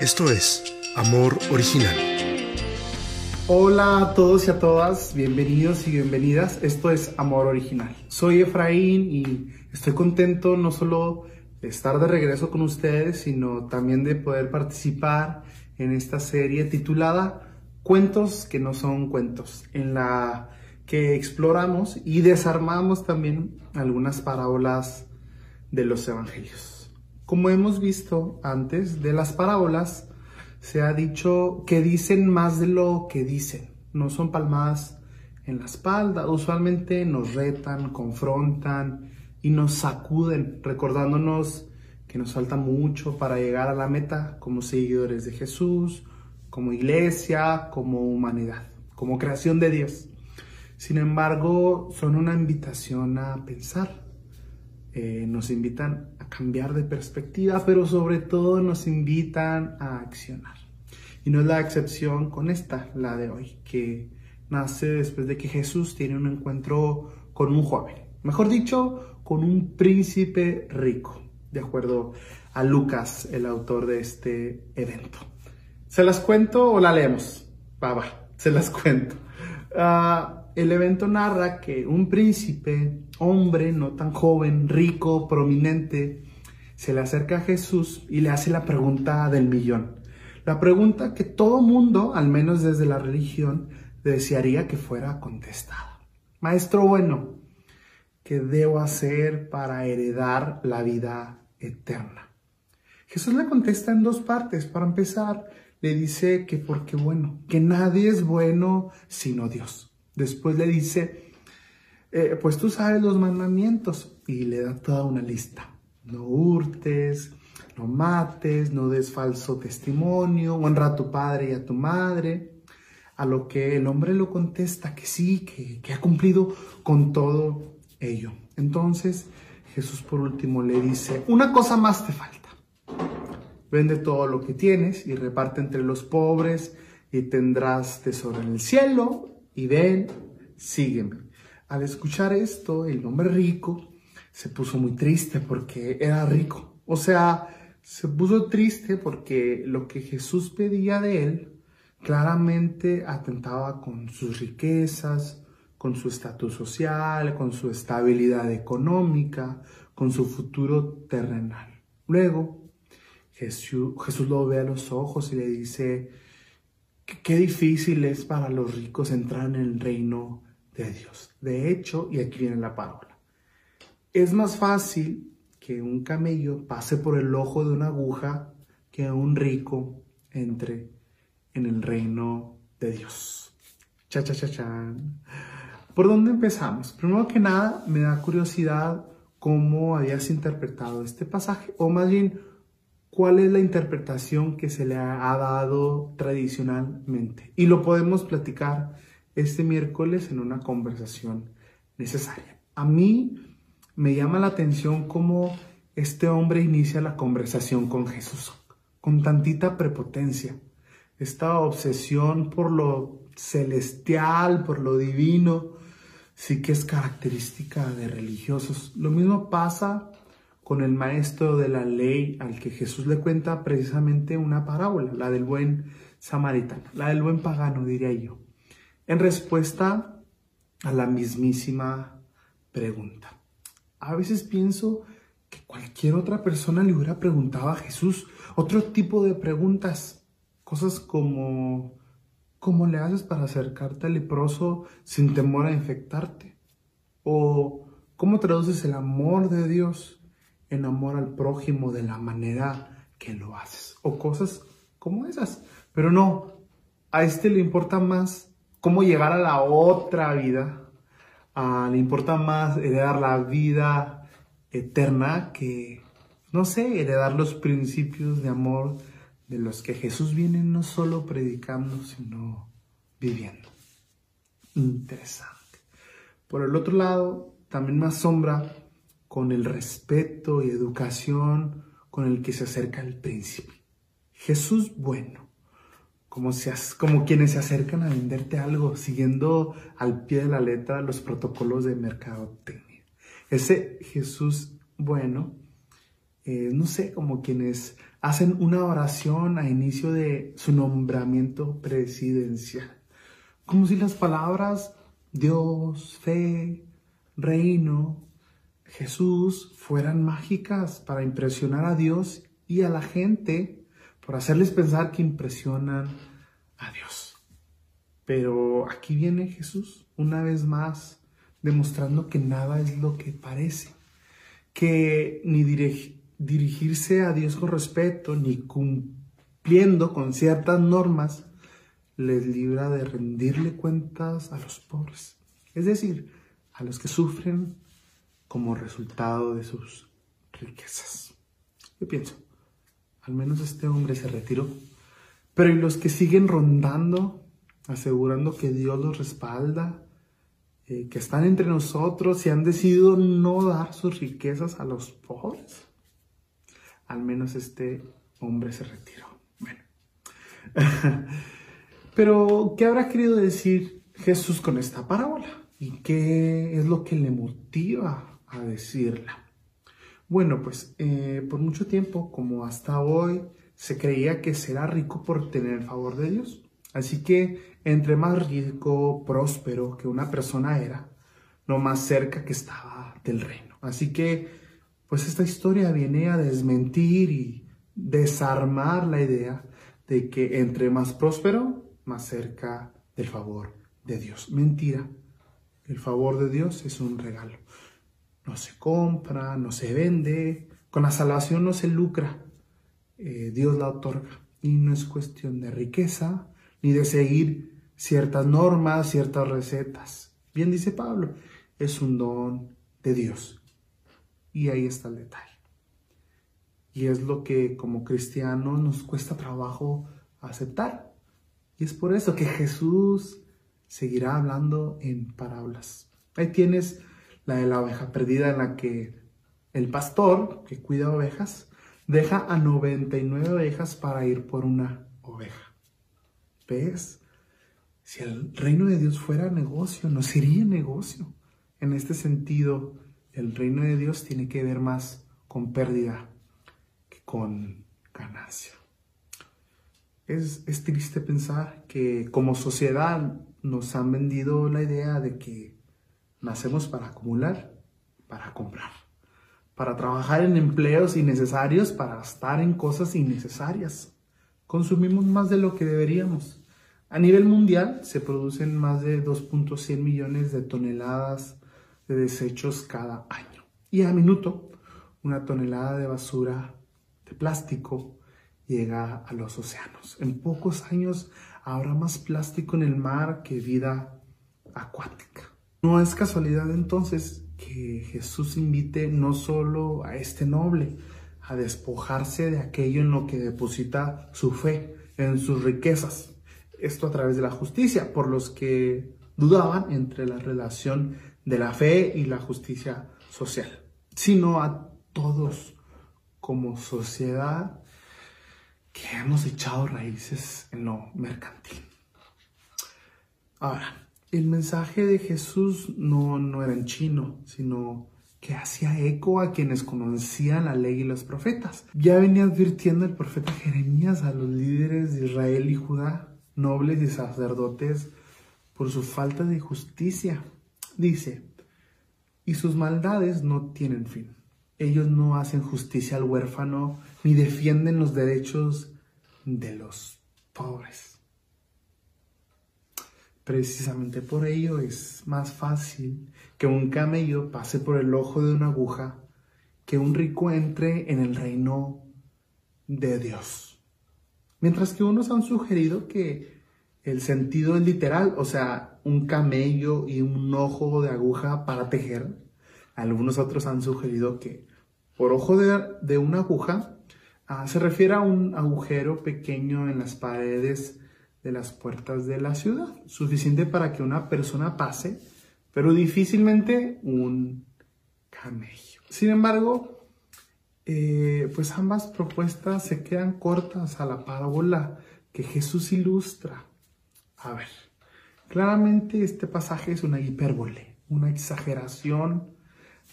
Esto es Amor Original. Hola a todos y a todas, bienvenidos y bienvenidas. Esto es Amor Original. Soy Efraín y estoy contento no solo de estar de regreso con ustedes, sino también de poder participar en esta serie titulada Cuentos que no son cuentos, en la que exploramos y desarmamos también algunas parábolas de los evangelios. Como hemos visto antes, de las parábolas se ha dicho que dicen más de lo que dicen. No son palmadas en la espalda, usualmente nos retan, confrontan y nos sacuden, recordándonos que nos falta mucho para llegar a la meta como seguidores de Jesús, como iglesia, como humanidad, como creación de Dios. Sin embargo, son una invitación a pensar, eh, nos invitan a cambiar de perspectiva, pero sobre todo nos invitan a accionar. Y no es la excepción con esta, la de hoy, que nace después de que Jesús tiene un encuentro con un joven, mejor dicho, con un príncipe rico, de acuerdo a Lucas, el autor de este evento. ¿Se las cuento o la leemos? Va, va, se las cuento. Uh, el evento narra que un príncipe, hombre no tan joven, rico, prominente, se le acerca a Jesús y le hace la pregunta del millón. La pregunta que todo mundo, al menos desde la religión, desearía que fuera contestada. Maestro bueno, ¿qué debo hacer para heredar la vida eterna? Jesús le contesta en dos partes. Para empezar, le dice que porque bueno, que nadie es bueno sino Dios. Después le dice, eh, pues tú sabes los mandamientos y le da toda una lista. No hurtes, no mates, no des falso testimonio, honra a tu padre y a tu madre. A lo que el hombre lo contesta que sí, que, que ha cumplido con todo ello. Entonces Jesús por último le dice, una cosa más te falta. Vende todo lo que tienes y reparte entre los pobres y tendrás tesoro en el cielo y ven, sígueme. Al escuchar esto, el hombre rico se puso muy triste porque era rico. O sea, se puso triste porque lo que Jesús pedía de él claramente atentaba con sus riquezas, con su estatus social, con su estabilidad económica, con su futuro terrenal. Luego, Jesús, lo ve a los ojos y le dice, Qué difícil es para los ricos entrar en el reino de Dios. De hecho, y aquí viene la parábola, es más fácil que un camello pase por el ojo de una aguja que un rico entre en el reino de Dios. Cha, cha, cha, cha. ¿Por dónde empezamos? Primero que nada, me da curiosidad cómo habías interpretado este pasaje, o más bien, cuál es la interpretación que se le ha dado tradicionalmente. Y lo podemos platicar este miércoles en una conversación necesaria. A mí me llama la atención cómo este hombre inicia la conversación con Jesús, con tantita prepotencia, esta obsesión por lo celestial, por lo divino, sí que es característica de religiosos. Lo mismo pasa con el maestro de la ley al que Jesús le cuenta precisamente una parábola, la del buen samaritano, la del buen pagano, diría yo, en respuesta a la mismísima pregunta. A veces pienso que cualquier otra persona le hubiera preguntado a Jesús otro tipo de preguntas, cosas como ¿cómo le haces para acercarte al leproso sin temor a infectarte? ¿O cómo traduces el amor de Dios en amor al prójimo de la manera que lo haces. O cosas como esas. Pero no, a este le importa más cómo llegar a la otra vida. le importa más heredar la vida eterna que, no sé, heredar los principios de amor de los que Jesús viene no solo predicando, sino viviendo. Interesante. Por el otro lado, también me asombra con el respeto y educación con el que se acerca el príncipe. Jesús bueno, como, como quienes se acercan a venderte algo, siguiendo al pie de la letra los protocolos de mercadotecnia. Ese Jesús bueno, eh, no sé, como quienes hacen una oración a inicio de su nombramiento presidencial. Como si las palabras Dios, fe, reino, Jesús fueran mágicas para impresionar a Dios y a la gente, por hacerles pensar que impresionan a Dios. Pero aquí viene Jesús una vez más demostrando que nada es lo que parece, que ni dirigirse a Dios con respeto, ni cumpliendo con ciertas normas, les libra de rendirle cuentas a los pobres, es decir, a los que sufren como resultado de sus riquezas. Yo pienso, al menos este hombre se retiró, pero ¿y los que siguen rondando, asegurando que Dios los respalda, eh, que están entre nosotros y han decidido no dar sus riquezas a los pobres. Al menos este hombre se retiró. Bueno. Pero, ¿qué habrá querido decir Jesús con esta parábola? ¿Y qué es lo que le motiva a decirla? Bueno, pues eh, por mucho tiempo, como hasta hoy, se creía que será rico por tener el favor de Dios. Así que entre más rico, próspero que una persona era, lo más cerca que estaba del reino. Así que, pues esta historia viene a desmentir y desarmar la idea de que entre más próspero, más cerca del favor de Dios. Mentira. El favor de Dios es un regalo. No se compra, no se vende, con la salvación no se lucra. Eh, Dios la otorga. Y no es cuestión de riqueza, ni de seguir ciertas normas, ciertas recetas. Bien dice Pablo, es un don de Dios. Y ahí está el detalle. Y es lo que como cristianos nos cuesta trabajo aceptar. Y es por eso que Jesús seguirá hablando en parábolas. Ahí tienes la de la oveja perdida en la que el pastor que cuida ovejas deja a 99 ovejas para ir por una oveja. ¿Ves? Si el reino de Dios fuera negocio, no sería negocio. En este sentido, el reino de Dios tiene que ver más con pérdida que con ganancia. Es, es triste pensar que como sociedad nos han vendido la idea de que nacemos para acumular, para comprar, para trabajar en empleos innecesarios, para gastar en cosas innecesarias consumimos más de lo que deberíamos. A nivel mundial se producen más de 2.100 millones de toneladas de desechos cada año. Y a minuto, una tonelada de basura de plástico llega a los océanos. En pocos años habrá más plástico en el mar que vida acuática. No es casualidad entonces que Jesús invite no solo a este noble, a despojarse de aquello en lo que deposita su fe, en sus riquezas. Esto a través de la justicia, por los que dudaban entre la relación de la fe y la justicia social, sino a todos como sociedad que hemos echado raíces en lo mercantil. Ahora, el mensaje de Jesús no, no era en chino, sino que hacía eco a quienes conocían la ley y los profetas. Ya venía advirtiendo el profeta Jeremías a los líderes de Israel y Judá, nobles y sacerdotes, por su falta de justicia. Dice, y sus maldades no tienen fin. Ellos no hacen justicia al huérfano ni defienden los derechos de los pobres. Precisamente por ello es más fácil que un camello pase por el ojo de una aguja que un rico entre en el reino de Dios. Mientras que unos han sugerido que el sentido es literal, o sea, un camello y un ojo de aguja para tejer. Algunos otros han sugerido que por ojo de, una aguja ah, se refiere a un agujero pequeño en las paredes de las puertas de la ciudad, suficiente para que una persona pase, pero difícilmente un camello. Sin embargo, eh, pues ambas propuestas se quedan cortas a la parábola que Jesús ilustra. A ver, claramente este pasaje es una hipérbole, una exageración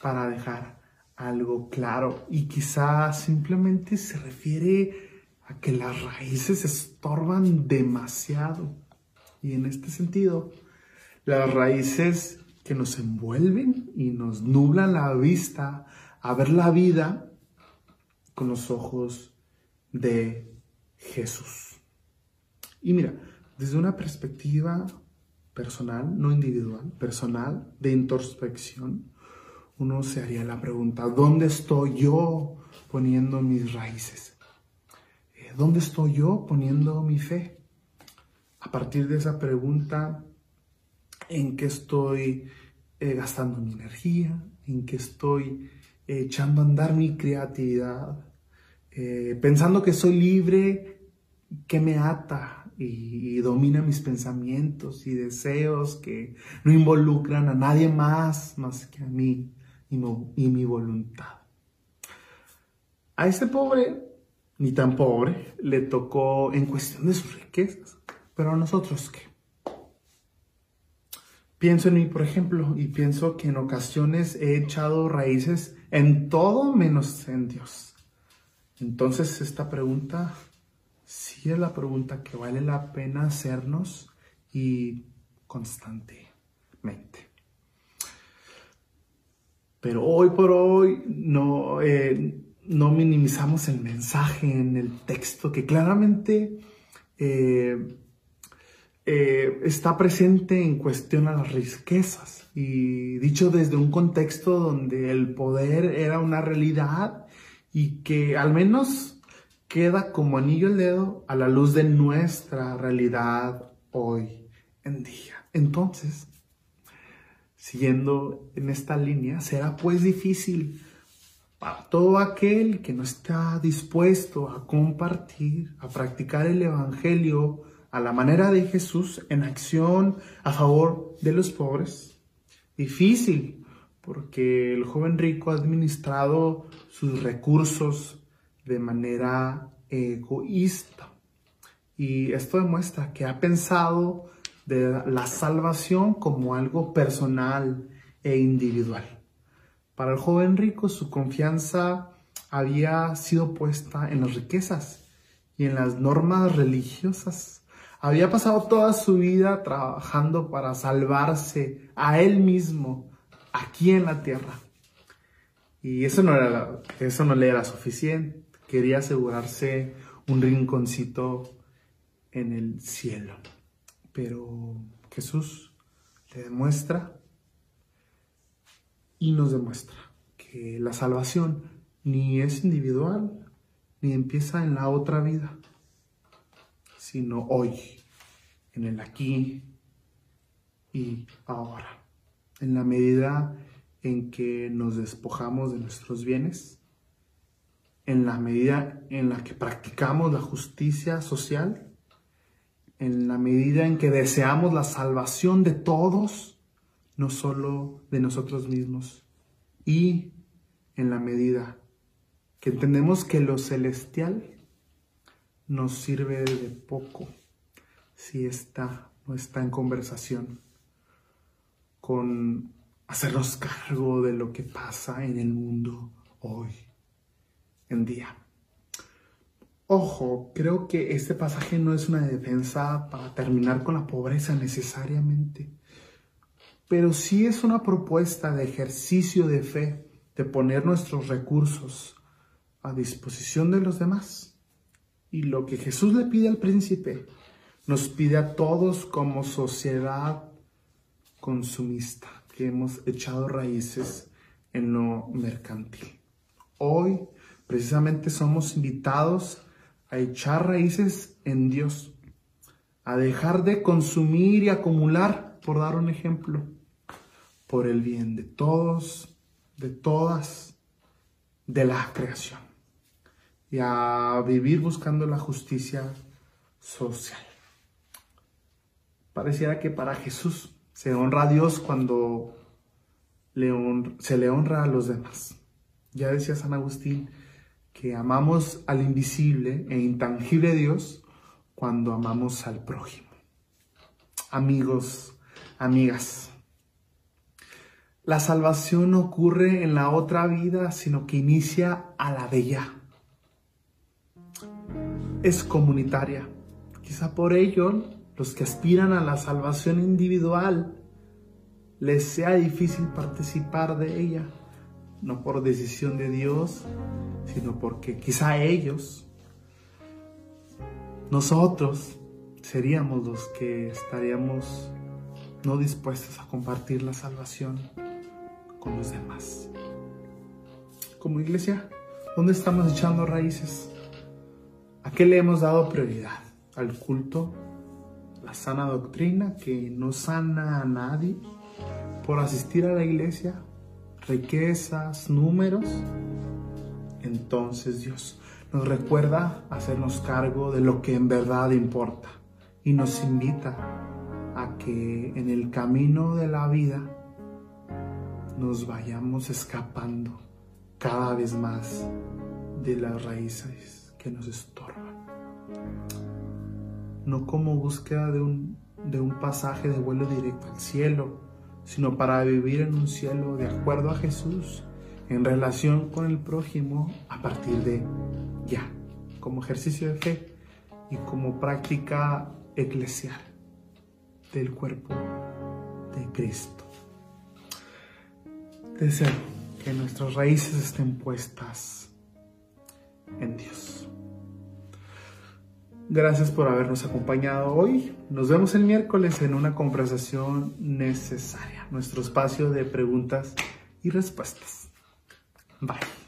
para dejar algo claro y quizá simplemente se refiere a que las raíces estorban demasiado. Y en este sentido, las raíces que nos envuelven y nos nublan la vista a ver la vida con los ojos de Jesús. Y mira, desde una perspectiva personal, no individual, personal, de introspección, uno se haría la pregunta, ¿dónde estoy yo poniendo mis raíces? Eh, ¿Dónde estoy yo poniendo mi fe? A partir de esa pregunta, ¿en qué estoy eh, gastando mi energía? ¿En qué estoy echando a andar mi creatividad? Eh, pensando que soy libre, ¿qué me ata y, domina mis pensamientos y deseos que no involucran a nadie más más que a mí y, mi voluntad. A ese pobre, ni tan pobre, le tocó en cuestión de sus riquezas. Pero a nosotros qué? Pienso en mí, por ejemplo, y pienso que en ocasiones he echado raíces en todo menos en Dios. Entonces esta pregunta sí es la pregunta que vale la pena hacernos y constantemente. Pero hoy por hoy no, eh, no minimizamos el mensaje en el texto que claramente eh, eh, está presente en cuestión a las riquezas y dicho desde un contexto donde el poder era una realidad y que al menos queda como anillo el dedo a la luz de nuestra realidad hoy en día. Entonces, siguiendo en esta línea, será pues difícil para todo aquel que no está dispuesto a compartir, a practicar el Evangelio a la manera de Jesús en acción a favor de los pobres. Difícil, porque el joven rico ha administrado sus recursos de manera egoísta. Y esto demuestra que ha pensado de la salvación como algo personal e individual. Para el joven rico su confianza había sido puesta en las riquezas y en las normas religiosas. Había pasado toda su vida trabajando para salvarse a él mismo aquí en la tierra. Y eso no, era, eso no le era suficiente. Quería asegurarse un rinconcito en el cielo. Pero Jesús le demuestra y nos demuestra que la salvación ni es individual, ni empieza en la otra vida, sino hoy, en el aquí y ahora. En la medida en que nos despojamos de nuestros bienes, en la medida en la que practicamos la justicia social, en la medida en que deseamos la salvación de todos, no solo de nosotros mismos, y en la medida que entendemos que lo celestial nos sirve de poco si está no está en conversación con hacernos cargo de lo que pasa en el mundo hoy en día. Ojo, creo que este pasaje no es una defensa para terminar con la pobreza necesariamente, pero sí es una propuesta de ejercicio de fe, de poner nuestros recursos a disposición de los demás. Y lo que Jesús le pide al príncipe, nos pide a todos como sociedad consumista, que hemos echado raíces en lo mercantil. Hoy precisamente somos invitados a echar raíces en Dios, a dejar de consumir y acumular, por dar un ejemplo, por el bien de todos, de todas, de la creación, y a vivir buscando la justicia social. Pareciera que para Jesús se honra a Dios cuando se le honra a los demás. Ya decía San Agustín, que amamos al invisible e intangible Dios cuando amamos al prójimo. Amigos, amigas, la salvación no ocurre en la otra vida, sino que inicia a la de ya. Es comunitaria. Quizá por ello los que aspiran a la salvación individual les sea difícil participar de ella, no por decisión de Dios, sino porque quizá ellos, nosotros, seríamos los que estaríamos no dispuestos a compartir la salvación con los demás. Como iglesia, ¿dónde estamos echando raíces? ¿A qué le hemos dado prioridad? ¿Al culto? ¿La sana doctrina que no sana a nadie? ¿Por asistir a la iglesia? ¿Riquezas? ¿Números? Entonces Dios nos recuerda hacernos cargo de lo que en verdad importa y nos invita a que en el camino de la vida nos vayamos escapando cada vez más de las raíces que nos estorban. No como búsqueda de un, de un pasaje de vuelo directo al cielo, sino para vivir en un cielo de acuerdo a Jesús, en relación con el prójimo a partir de ya, como ejercicio de fe y como práctica eclesial del cuerpo de Cristo. Deseo que nuestras raíces estén puestas en Dios. Gracias por habernos acompañado hoy. Nos vemos el miércoles en una conversación necesaria, nuestro espacio de preguntas y respuestas. Bye.